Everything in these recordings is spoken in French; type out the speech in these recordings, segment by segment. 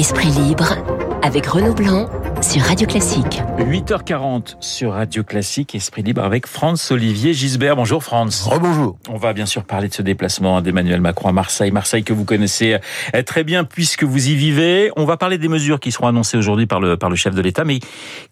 Esprit libre avec Renaud Blanc sur Radio Classique. 8h40 sur Radio Classique, Esprit libre avec France Olivier Gisbert. Bonjour France. Rebonjour. On va bien sûr parler de ce déplacement d'Emmanuel Macron à Marseille. Marseille que vous connaissez euh, très bien puisque vous y vivez. On va parler des mesures qui seront annoncées aujourd'hui par le, par le chef de l'État. Mais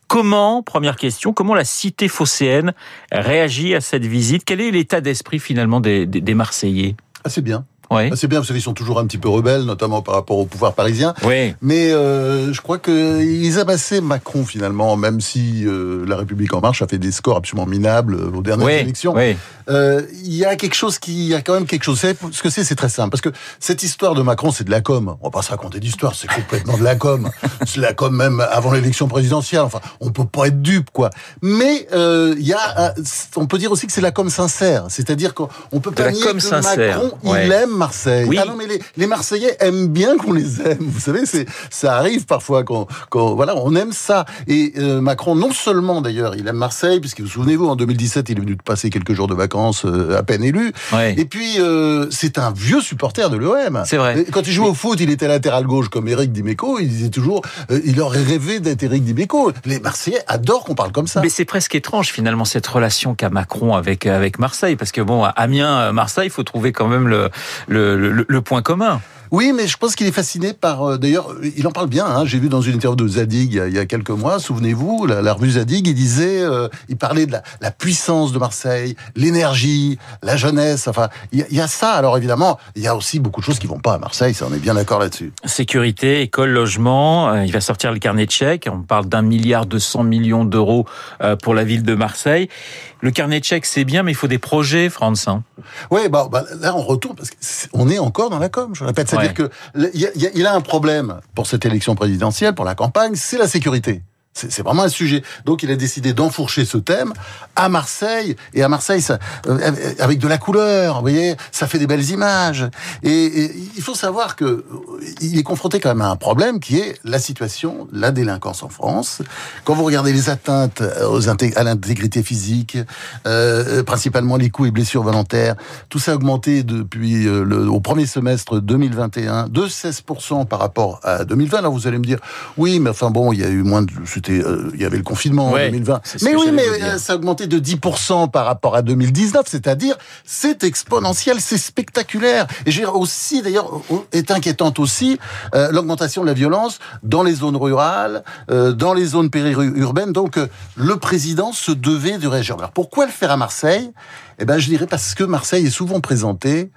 comment, première question, comment la cité phocéenne réagit à cette visite? Quel est l'état d'esprit finalement des, des, des Marseillais? Assez bien. Oui. C'est bien parce qu'ils sont toujours un petit peu rebelles, notamment par rapport au pouvoir parisien. Oui. Mais euh, je crois qu'ils amassaient Macron finalement, même si euh, la République en marche a fait des scores absolument minables euh, aux dernières Oui. élections. Oui. Euh, Il y a quelque chose qui, il y a quand même quelque chose. Vous savez Ce que c'est, c'est très simple, parce que cette histoire de Macron, c'est de la com. On va pas se raconter d'histoire, c'est complètement de la com. C'est de la com même avant l'élection présidentielle. Enfin, on peut pas être dupe, quoi. Mais euh, il y a, on peut dire aussi que c'est de la com sincère, c'est-à-dire qu'on on peut De pas la nier com que sincère, Macron, ouais. il aime Marseille. Oui. Ah non, mais les, les Marseillais aiment bien qu'on les aime. Vous savez, c'est ça arrive parfois qu'on voilà, on aime ça. Et euh, Macron, non seulement d'ailleurs, il aime Marseille, puisque vous souvenez-vous, en 2017, il est venu de passer quelques jours de vacances euh, à peine élu. Ouais. Et puis, euh, c'est un vieux supporter de l'OM. C'est vrai. Quand il jouait au foot, il était latéral gauche comme Eric Dimeco. Il disait toujours, il aurait rêvé d'être Eric Dimeco. Les Marseillais adorent qu'on parle comme ça. Mais c'est presque étrange finalement cette relation qu'a Macron avec avec Marseille parce que bon à Amiens Marseille il faut trouver quand même le le, point commun. Oui, mais je pense qu'il est fasciné par. euh, D'ailleurs, il en parle bien. Hein, J'ai vu dans une interview de Zadig il y a, quelques mois. Souvenez-vous, la, la revue Zadig, il disait, euh, il parlait de la, la puissance de Marseille, l'énergie, la jeunesse. Enfin, il y, a- il y a ça. Alors évidemment, il y a aussi beaucoup de choses qui vont pas à Marseille. Ça, on est bien d'accord là-dessus. Sécurité, école, logement. euh, Il va sortir le carnet de chèques. On parle d'un milliard deux cents millions d'euros euh, pour la ville de Marseille. Le carnet de chèques c'est bien, mais il faut des projets, France. hein. Oui, bah, bah, là on retourne parce qu'on est encore dans la com. Je répète, c'est-à-dire Ouais. que le- il y a, il y a- il a un problème pour cette élection présidentielle, pour la campagne, c'est la sécurité. C'est vraiment un sujet. Donc il a décidé d'enfourcher ce thème à Marseille et à Marseille ça, euh, avec de la couleur. Vous voyez, ça fait des belles images. Et, il faut savoir que euh, il est confronté quand même à un problème qui est la situation, la délinquance en France. Quand vous regardez les atteintes à l'intégrité physique, euh, principalement les coups et blessures volontaires, tout ça a augmenté depuis euh, le, au premier semestre 2021 de 16% par rapport à 2020. Alors vous allez me dire, oui, mais enfin bon, il y a eu moins de, c'était, euh, il y avait le confinement Ouais, en 2020. c'est ce Mais oui, mais euh, ça a augmenté de 10% par rapport à 2019, c'est-à-dire c'est exponentiel, c'est spectaculaire. Et j'ai aussi, d'ailleurs, est inquiétante aussi euh, l'augmentation de la violence dans les zones rurales, dans les zones périurbaines. Donc le président se devait de réagir. Alors pourquoi le faire à Marseille? Eh ben, je dirais parce que Marseille est souvent présentée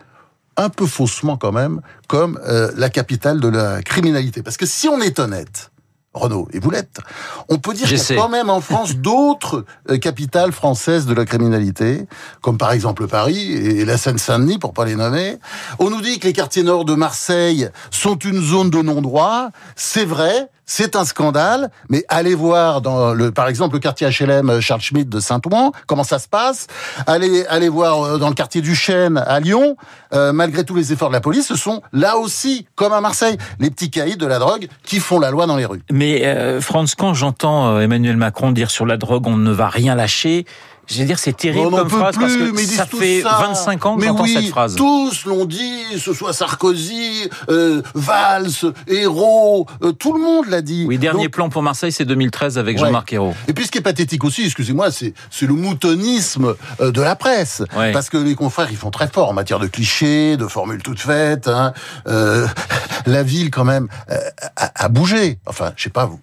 un peu faussement quand même comme euh, la capitale de la criminalité. Parce que si on est honnête. Renaud, et l'êtes. On peut dire qu'il y a quand même en France d'autres euh, capitales françaises de la criminalité, comme par exemple Paris et la Seine-Saint-Denis, pour pas les nommer. On nous dit que les quartiers nord de Marseille sont une zone de non-droit. C'est vrai, c'est un scandale, mais allez voir dans le, par exemple, le quartier HLM Charles Schmitt de Saint-Ouen, comment ça se passe. Allez, allez voir euh, dans le quartier du Chêne à Lyon, euh, malgré tous les efforts de la police, ce sont là aussi, comme à Marseille, les petits caïds de la drogue qui font la loi dans les rues. Mais euh, France, quand j'entends euh, Emmanuel Macron dire sur la drogue on ne va rien lâcher, je vais dire c'est terrible On comme phrase parce plus, que mais ça fait ça. 25 ans que j'entends oui, cette phrase. Tous l'ont dit, ce soit Sarkozy, euh, Valls, Hérault, euh, tout le monde l'a dit. Oui, dernier Donc, plan pour Marseille, c'est 2013 avec Ouais. Jean-Marc Ayrault. Et puis ce qui est pathétique aussi, excusez-moi, c'est le moutonisme euh, de la presse, Ouais. parce que les confrères ils font très fort en matière de clichés, de formules toutes faites. Hein. Euh, la ville quand même euh, a, a bougé. Enfin, je sais pas, vous-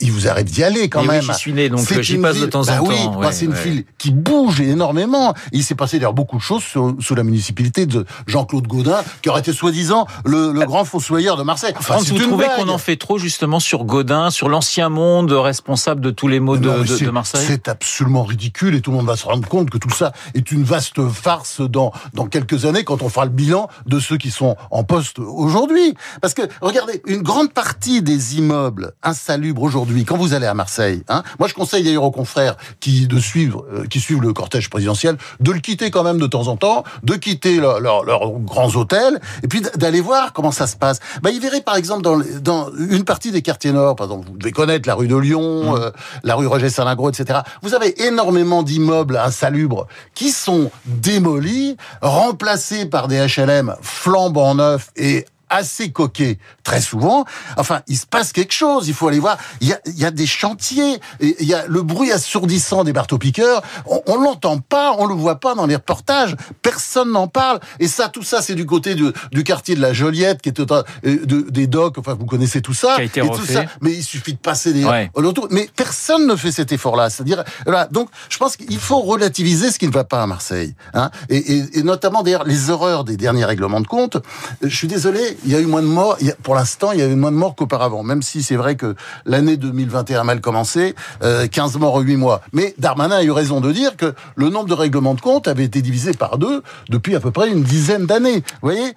il vous arrive d'y aller quand Mais oui, même. j'y suis né, donc, C'est j'y une passe de temps en bah oui, temps, bah, ouais, c'est une ouais. ville qui bouge énormément. Il s'est passé d'ailleurs beaucoup de choses sous, sous la municipalité de Jean-Claude Gaudin, qui aurait été soi-disant le, le grand fossoyeur de Marseille. Enfin, France, vous trouvez qu'on en fait trop justement sur Godin, sur l'ancien monde responsable de tous les maux de, de- de Marseille C'est absolument ridicule et tout le monde va se rendre compte que tout ça est une vaste farce dans, dans quelques années quand on fera le bilan de ceux qui sont en poste aujourd'hui. Parce que, regardez, une grande partie des immeubles insalubres aujourd'hui, quand vous allez à Marseille, hein, moi je conseille d'ailleurs aux confrères qui, de suivre, euh, qui suivent le cortège présidentiel de le quitter quand même de temps en temps, de quitter leur- leur- leurs grands hôtels et puis d'aller voir comment ça se passe. Bah, il verrait par exemple dans, une partie des quartiers nord, par exemple, vous devez connaître la rue de Lyon, euh, la rue Roger Salingro, etc. Vous avez énormément d'immeubles insalubres qui sont démolis, remplacés par des HLM flambant neufs et assez coquet très souvent. Enfin, il se passe quelque chose. Il faut aller voir. Il y a, il y a des chantiers. Il y a le bruit assourdissant des marteaux-piqueurs. On, on l'entend pas, on le voit pas dans les reportages. Personne n'en parle. Et ça, tout ça, c'est du côté du, du, quartier de la Joliette, qui est de, des docks. Enfin, vous connaissez tout ça. Qui a été et tout ça. Mais il suffit de passer des Ouais. Mais personne ne fait cet effort-là. C'est-à-dire, voilà. Donc, je pense qu'il faut relativiser ce qui ne va pas à Marseille. Hein. Et, et, et notamment, d'ailleurs, les horreurs des derniers règlements de compte. Je suis désolé, il y a eu moins de morts. Pour l'instant, il y a eu moins de morts qu'auparavant. Même si c'est vrai que l'année 2021 a mal commencé, euh, 15 morts en 8 mois. Mais Darmanin a eu raison de dire que le nombre de règlements de compte avait été divisé par deux depuis à peu près une dizaine d'années. Voyez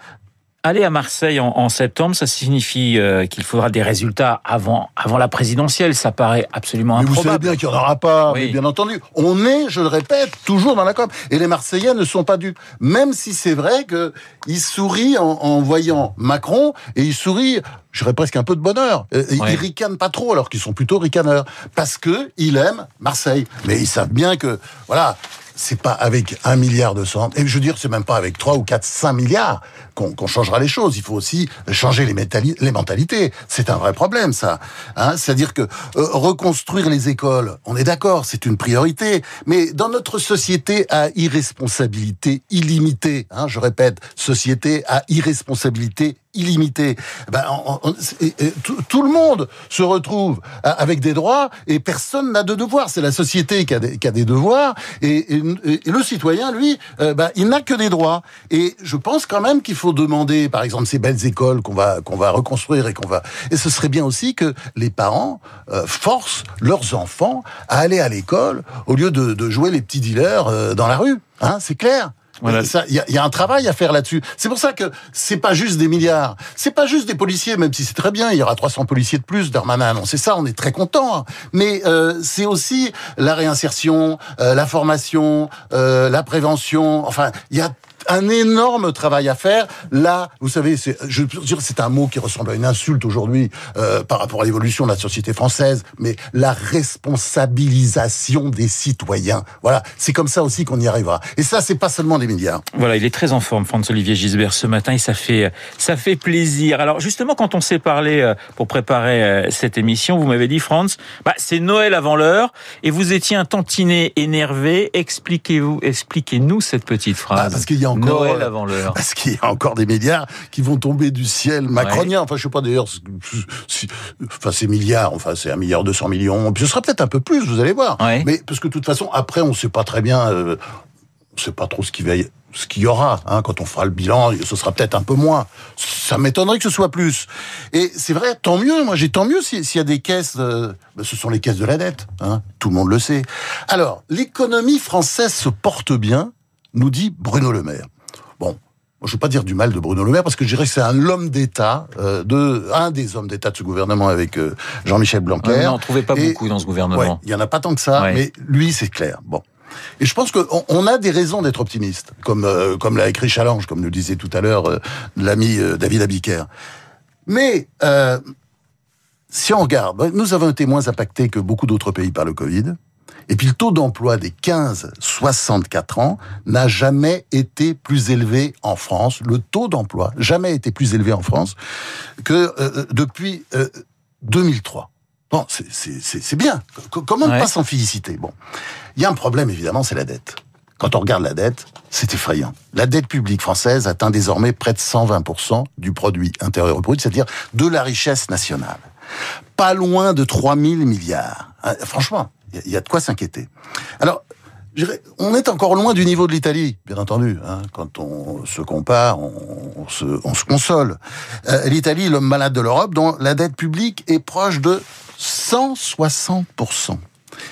Aller à Marseille en, en septembre, ça signifie euh, qu'il faudra des résultats avant, avant la présidentielle. Ça paraît absolument Mais vous savez bien qu'il n'y en aura pas, Oui. mais bien entendu. On est, je le répète, toujours dans la com. Et les Marseillais ne sont pas dupes. Même si c'est vrai que ils sourient en, en voyant Macron et ils sourient, je dirais presque un peu de bonheur. Euh. Ils ricanent pas trop alors qu'ils sont plutôt ricaneurs. Parce que ils aiment Marseille. Mais ils savent bien que, voilà, c'est pas avec un milliard de cent, et je veux dire, c'est même pas avec trois ou quatre, cinq milliards qu'on changera les choses. Il faut aussi changer les, les mentalités. C'est un vrai problème, ça. Hein C'est-à-dire que euh, reconstruire les écoles, on est d'accord, c'est une priorité. Mais dans notre société à irresponsabilité illimitée, hein, je répète, société à irresponsabilité illimitée, ben, tout, le monde se retrouve a- avec des droits et personne n'a de devoirs. C'est la société qui a des, devoirs et, le citoyen, lui, euh, ben, il n'a que des droits. Et je pense quand même qu'il faut demander, par exemple, ces belles écoles qu'on va va reconstruire et qu'on va. Et ce serait bien aussi que les parents euh, forcent leurs enfants à aller à l'école au lieu de, de jouer les petits dealers euh, dans la rue. Hein, c'est clair. Voilà. Ça, Il y, y a un travail à faire là-dessus. C'est pour ça que c'est pas juste des milliards, c'est pas juste des policiers, même si c'est très bien. Il y aura 300 policiers de plus. Darmanin a annoncé ça, on est très content. hein. Mais euh, c'est aussi la réinsertion, euh, la formation, euh, la prévention. Enfin, il y a un énorme travail à faire. Là, vous savez, c'est, je un mot qui ressemble à une insulte aujourd'hui euh, par rapport à l'évolution de la société française, mais la responsabilisation des citoyens. Voilà, c'est comme ça aussi qu'on y arrivera. Et ça, c'est pas seulement des milliards. Voilà, il est très en forme, Franz-Olivier Gisbert, ce matin, et ça fait, ça fait plaisir. Alors, justement, quand on s'est parlé euh, pour préparer euh, cette émission, vous m'avez dit, Franz, bah, c'est Noël avant l'heure, et vous étiez un tantinet énervé. Expliquez-vous, expliquez-nous cette petite phrase. Ah, parce qu'il y a encore Noël euh, avant l'heure. Parce qu'il y a encore des milliards qui vont tomber du ciel macronien. Enfin, je sais pas d'ailleurs. si- Enfin, c'est milliards. Enfin, c'est un milliard deux cents millions. Puis ce sera peut-être un peu plus. Vous allez voir. Ouais. Mais parce que de toute façon, après, on sait pas très bien. Euh, on sait pas trop ce qu'il va y ce qu'il y aura hein, quand on fera le bilan, ce sera peut-être un peu moins. Ça m'étonnerait que ce soit plus. Et c'est vrai, tant mieux. Moi, j'ai tant mieux si- s'il y a des caisses. euh, ben, ce sont les caisses de la dette. Hein, tout le monde le sait. Alors, l'économie française se porte bien, nous dit Bruno Le Maire. Bon, je ne veux pas dire du mal de Bruno Le Maire parce que je dirais que c'est un homme d'État, euh, de un des hommes d'État de ce gouvernement avec euh, Jean-Michel Blanquer. Ouais, on trouvait pas Et- beaucoup dans ce gouvernement. il y en a pas tant que ça, Ouais. mais lui, c'est clair. Bon. Et je pense qu'on on a des raisons d'être optimiste, comme euh, comme l'a écrit Challenge, comme nous disait tout à l'heure euh, l'ami euh, David Abiker. Mais euh, si on regarde, nous avons été moins impactés que beaucoup d'autres pays par le Covid. Et puis le taux d'emploi des 15-64 ans n'a jamais été plus élevé en France. Le taux d'emploi jamais été plus élevé en France que euh, depuis euh, 2003. Bon, c'est- bien. Co- Comment ne Ouais. pas s'en féliciter? Bon, il y a un problème évidemment, c'est la dette. Quand on regarde la dette, c'est effrayant. La dette publique française atteint désormais près de 120% du produit intérieur brut, c'est-à-dire de la richesse nationale. Pas loin de 3000 milliards. Hein, Franchement, il y a- de quoi s'inquiéter. Alors, on est encore loin du niveau de l'Italie, bien entendu. hein. Quand on se compare, on, on se, on se console. Euh, L'Italie, l'homme malade de l'Europe, dont la dette publique est proche de 160%.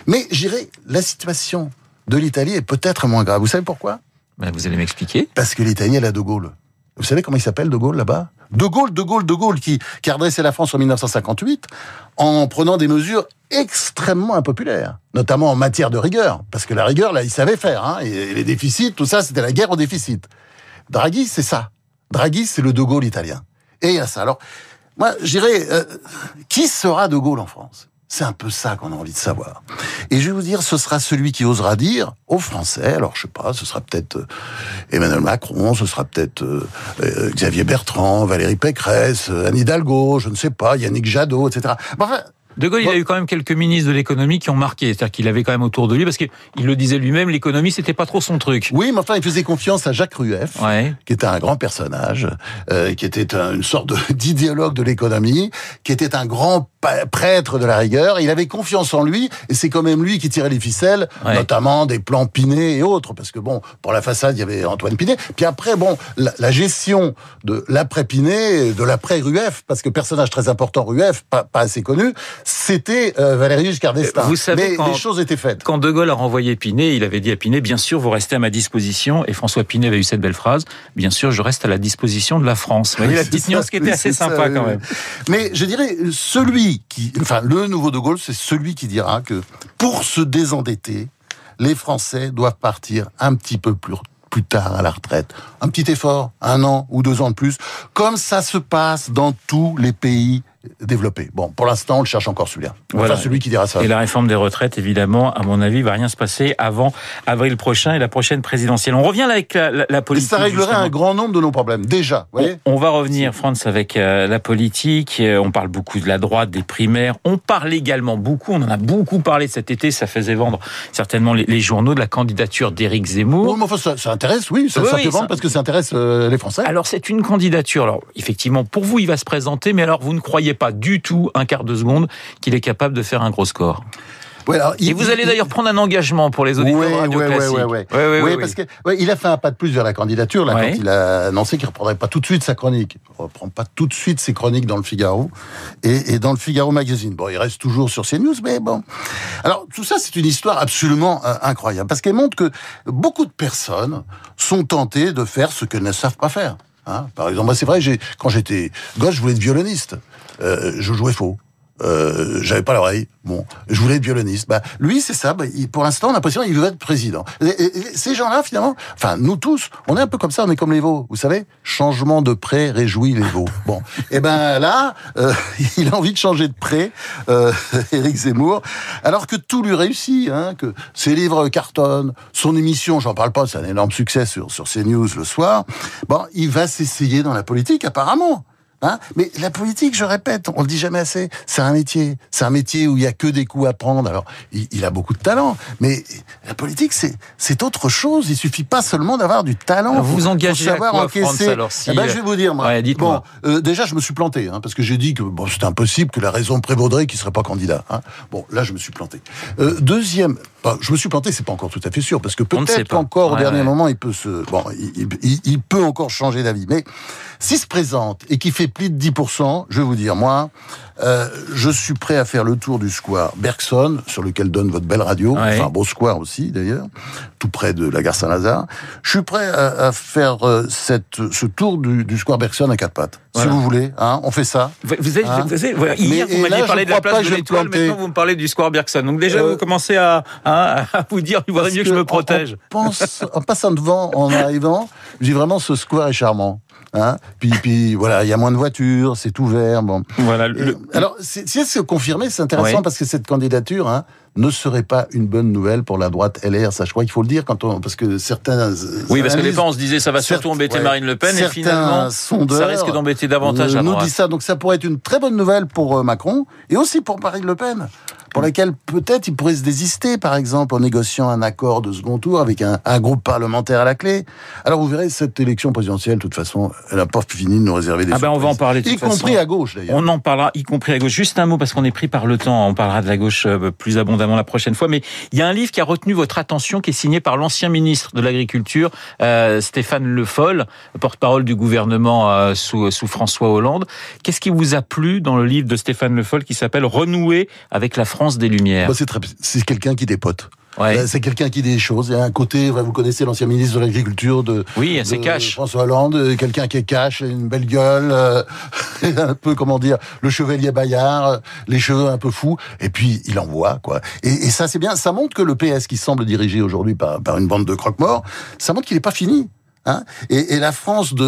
Mais je dirais, la situation de l'Italie est peut-être moins grave. Vous savez pourquoi? Ben, vous allez m'expliquer Parce que l'Italie, elle a De Gaulle. Vous savez comment il s'appelle De Gaulle là-bas? De Gaulle, De Gaulle, De Gaulle, qui, qui a redressé la France en 1958 en prenant des mesures extrêmement impopulaires, notamment en matière de rigueur. Parce que la rigueur, là, il savait faire. Hein, et les déficits, tout ça, c'était la guerre au déficit. Draghi, c'est ça. Draghi, c'est le De Gaulle italien. Et il y a ça. Alors, moi, je dirais, euh, qui sera De Gaulle en France? C'est un peu ça qu'on a envie de savoir. Et je vais vous dire, ce sera celui qui osera dire aux Français, alors je sais pas, ce sera peut-être euh, Emmanuel Macron, ce sera peut-être euh, euh, Xavier Bertrand, Valérie Pécresse, Anne Hidalgo, je ne sais pas, Yannick Jadot, etc. Enfin, de Gaulle, il a eu quand même quelques ministres de l'économie qui ont marqué. C'est-à-dire qu'il avait quand même autour de lui, parce qu'il le disait lui-même, l'économie, c'était pas trop son truc. Oui, mais enfin, il faisait confiance à Jacques Rueff, qui était un grand personnage, euh, qui était une sorte d'idéologue de l'économie, qui était un grand prêtre de la rigueur. Il avait confiance en lui, et c'est quand même lui qui tirait les ficelles, notamment des plans Pinet et autres, parce que bon, pour la façade, il y avait Antoine Pinet. Puis après, bon, la, gestion de l'après Pinet, de l'après Rueff, parce que personnage très important Rueff, pas, pas assez connu, c'était euh, Valéry Giscard d'Estaing. Vous savez, Mais les choses étaient faites. Quand De Gaulle a renvoyé Pinet, il avait dit à Pinet, bien sûr, vous restez à ma disposition. Et François Pinet avait eu cette belle phrase, bien sûr, je reste à la disposition de la France. Vous voyez la petite nuance qui était assez sympa quand même. Mais je dirais, celui le nouveau De Gaulle, c'est celui qui dira que pour se désendetter, les Français doivent partir un petit peu plus plus tard à la retraite. Un petit effort, un an ou deux ans de plus, comme ça se passe dans tous les pays développé. Bon, pour l'instant, on le cherche encore celui-là. Voilà. celui qui dira ça. Et la réforme des retraites, évidemment, à mon avis, va rien se passer avant avril prochain et la prochaine présidentielle. On revient avec la, politique. Et ça réglerait un grand nombre de nos problèmes, déjà. on, va revenir, France, avec euh, la politique. Euh, on parle beaucoup de la droite, des primaires. On parle également beaucoup, on en a beaucoup parlé cet été, ça faisait vendre certainement les, journaux de la candidature d'Éric Zemmour. Oui, enfin, ça, intéresse, oui, ça, oui, vendre parce que ça intéresse euh, les Français. Alors, c'est une candidature. Alors, effectivement, pour vous, il va se présenter, mais alors, vous ne croyez pas du tout un quart de seconde qu'il est capable de faire un gros score. et vous allez d'ailleurs prendre un engagement pour les auditeurs oui, Radio oui, oui, oui, parce que il a fait un pas de plus vers la candidature là quand il a annoncé qu'il reprendrait pas tout de suite sa chronique. Il reprend pas tout de suite ses chroniques dans le Figaro et, et dans le Figaro Magazine. Bon, il reste toujours sur CNews, mais bon. Alors tout ça, c'est une histoire absolument euh, incroyable parce qu'elle montre que beaucoup de personnes sont tentées de faire ce qu'elles ne savent pas faire. Hein. Par exemple, c'est vrai, quand j'étais gosse, je voulais être violoniste. Euh, je jouais faux. Euh, j'avais pas l'oreille. Bon, je voulais être violoniste. Bah, lui, c'est ça. Bah, pour l'instant, on a l'impression qu'il veut être président. Et, ces gens-là, finalement, enfin, nous tous, on est un peu comme ça. On est comme les veaux. Vous savez, changement de pré réjouit les veaux. Bon, et eh ben là, euh, il a envie de changer de pré, euh, Éric Zemmour, alors que tout lui réussit, hein, que ses livres cartonnent, son émission, j'en parle pas, c'est un énorme succès sur sur CNews le soir. Bon, il va s'essayer dans la politique, apparemment. Hein? Mais la politique, je répète, on le dit jamais assez, c'est un métier. C'est un métier où il y a que des coups à prendre. Alors, il, a beaucoup de talent, mais la politique, c'est c'est autre chose. Il suffit pas seulement d'avoir du talent. vous vous engagez savoir à quoi, encaisser. alors, si... eh ben, je vais vous dire, moi. Ouais, bon, euh, déjà, je me suis planté, hein, parce que j'ai dit que bon, c'était impossible que la raison prévaudrait qu'il serait pas candidat. Hein. Bon, là, je me suis planté. Euh, deuxième, bah, je me suis planté, c'est pas encore tout à fait sûr, parce que peut-être qu'encore au dernier moment, il peut se, bon, il, il, il peut encore changer d'avis, mais s'il se présente et qui fait plus de 10%, je vais vous dire, moi, euh, je suis prêt à faire le tour du square Bergson, sur lequel donne votre belle radio, enfin beau square aussi d'ailleurs, tout près de la gare Saint-Lazare. Je suis prêt à, faire euh, cette, ce tour du, du square Bergson à quatre pattes. Si vous voulez, hein, on fait ça. Vous, êtes, hein vous êtes, hier, vous m'aviez parlé de la place de l'Étoile, maintenant vous me parlez du square Bergson. Donc déjà, euh, vous commencez à, à, vous dire, il vaudrait mieux que je me protège. En, pense, en passant devant, en arrivant, j'ai vraiment ce square est charmant. Hein puis, puis voilà, il y a moins de voitures, c'est ouvert. Bon. Voilà. Le... alors, si c'est confirmé, c'est intéressant parce que cette candidature hein, ne serait pas une bonne nouvelle pour la droite LR. Ça, je crois qu'il faut le dire quand on, parce que certains. Oui, parce que des fois on se disait ça va surtout embêter Marine Le Pen et finalement ça risque d'embêter davantage à droite. Nous dit ça, donc ça pourrait être une très bonne nouvelle pour euh, Macron et aussi pour Marine Le Pen pour laquelle peut-être il pourrait se désister, par exemple, en négociant un accord de second tour avec un, un groupe parlementaire à la clé. Alors vous verrez, cette élection présidentielle, de toute façon, elle n'a pas fini de nous réserver des Ah ben on va en parler. y compris à gauche d'ailleurs. On en parlera, y compris à gauche. Juste un mot parce qu'on est pris par le temps. On parlera de la gauche euh, plus abondamment la prochaine fois. Mais il y a un livre qui a retenu votre attention, qui est signé par l'ancien ministre de l'Agriculture, euh, Stéphane Le Foll, porte-parole du gouvernement euh, sous, sous François Hollande. Qu'est-ce qui vous a plu dans le livre de Stéphane Le Foll qui s'appelle Renouer avec la France des Lumières bah, C'est quelqu'un qui dépote. Ouais. C'est quelqu'un qui dit des choses. Il y a un côté, vous connaissez l'ancien ministre de l'Agriculture de, oui, cash. François Hollande, euh, quelqu'un qui est cash, une belle gueule, euh, un peu comment dire, le chevalier Bayard, euh, les cheveux un peu fous, et puis il envoie quoi. Et, et ça c'est bien, ça montre que le PS qui semble dirigé aujourd'hui par, par une bande de croque-morts, ça montre qu'il n'est pas fini. Hein et, et la France de